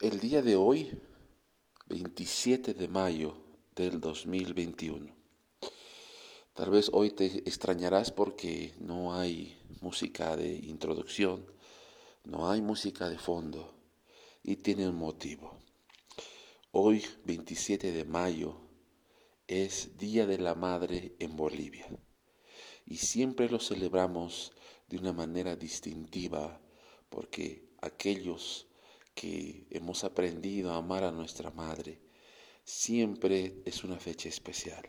El día de hoy, 27 de mayo del 2021. Tal vez hoy te extrañarás porque no hay música de introducción, no hay música de fondo y tiene un motivo. Hoy, 27 de mayo, es Día de la Madre en Bolivia y siempre lo celebramos de una manera distintiva porque aquellos que hemos aprendido a amar a nuestra madre, siempre es una fecha especial.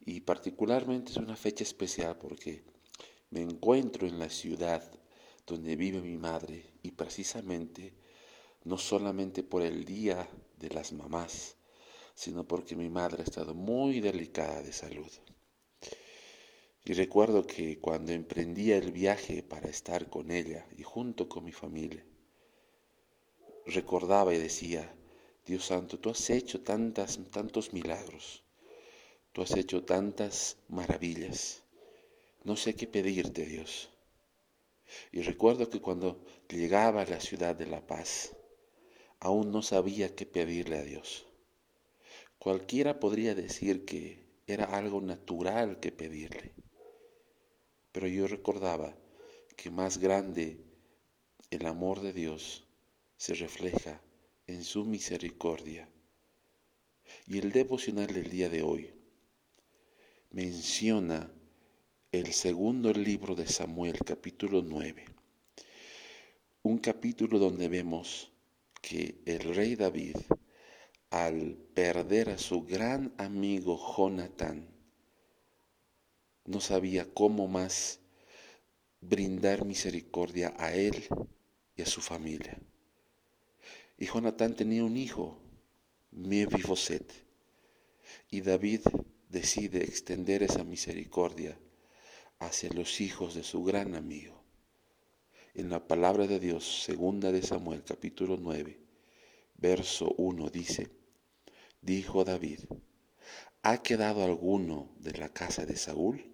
Y particularmente es una fecha especial porque me encuentro en la ciudad donde vive mi madre y precisamente no solamente por el día de las mamás, sino porque mi madre ha estado muy delicada de salud. Y recuerdo que cuando emprendía el viaje para estar con ella y junto con mi familia, recordaba y decía, Dios Santo, tú has hecho tantas, tantos milagros, tú has hecho tantas maravillas, no sé qué pedirte, Dios. Y recuerdo que cuando llegaba a la ciudad de La Paz, aún no sabía qué pedirle a Dios. Cualquiera podría decir que era algo natural que pedirle, pero yo recordaba que más grande el amor de Dios se refleja en su misericordia. Y el devocional del día de hoy menciona el segundo libro de Samuel, capítulo 9. Un capítulo donde vemos que el rey David, al perder a su gran amigo Jonatán, no sabía cómo más brindar misericordia a él y a su familia. Y Jonatán tenía un hijo, Mefiboset. Y David decide extender esa misericordia hacia los hijos de su gran amigo. En la palabra de Dios, segunda de Samuel, capítulo 9, verso 1 dice, dijo David, ¿ha quedado alguno de la casa de Saúl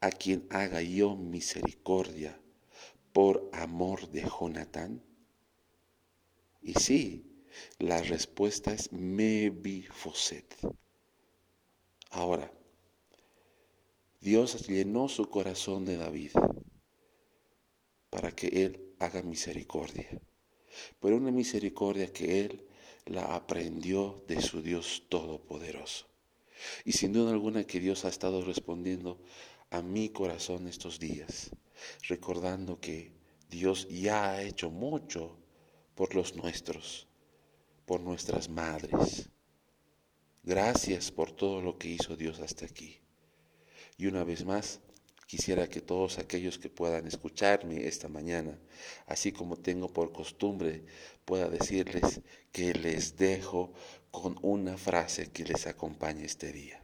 a quien haga yo misericordia por amor de Jonatán? Y sí, la respuesta es Mebifoset. Ahora, Dios llenó su corazón de David para que él haga misericordia, pero una misericordia que él la aprendió de su Dios Todopoderoso. Y sin duda alguna que Dios ha estado respondiendo a mi corazón estos días, recordando que Dios ya ha hecho mucho por los nuestros, por nuestras madres. Gracias por todo lo que hizo Dios hasta aquí. Y una vez más, quisiera que todos aquellos que puedan escucharme esta mañana, así como tengo por costumbre, pueda decirles que les dejo con una frase que les acompañe este día.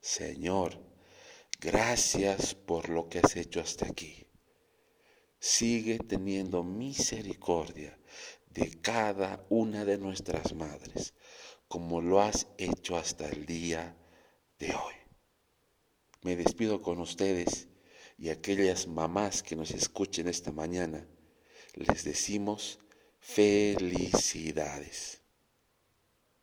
Señor, gracias por lo que has hecho hasta aquí. Sigue teniendo misericordia de cada una de nuestras madres, como lo has hecho hasta el día de hoy. Me despido con ustedes y aquellas mamás que nos escuchen esta mañana, les decimos felicidades.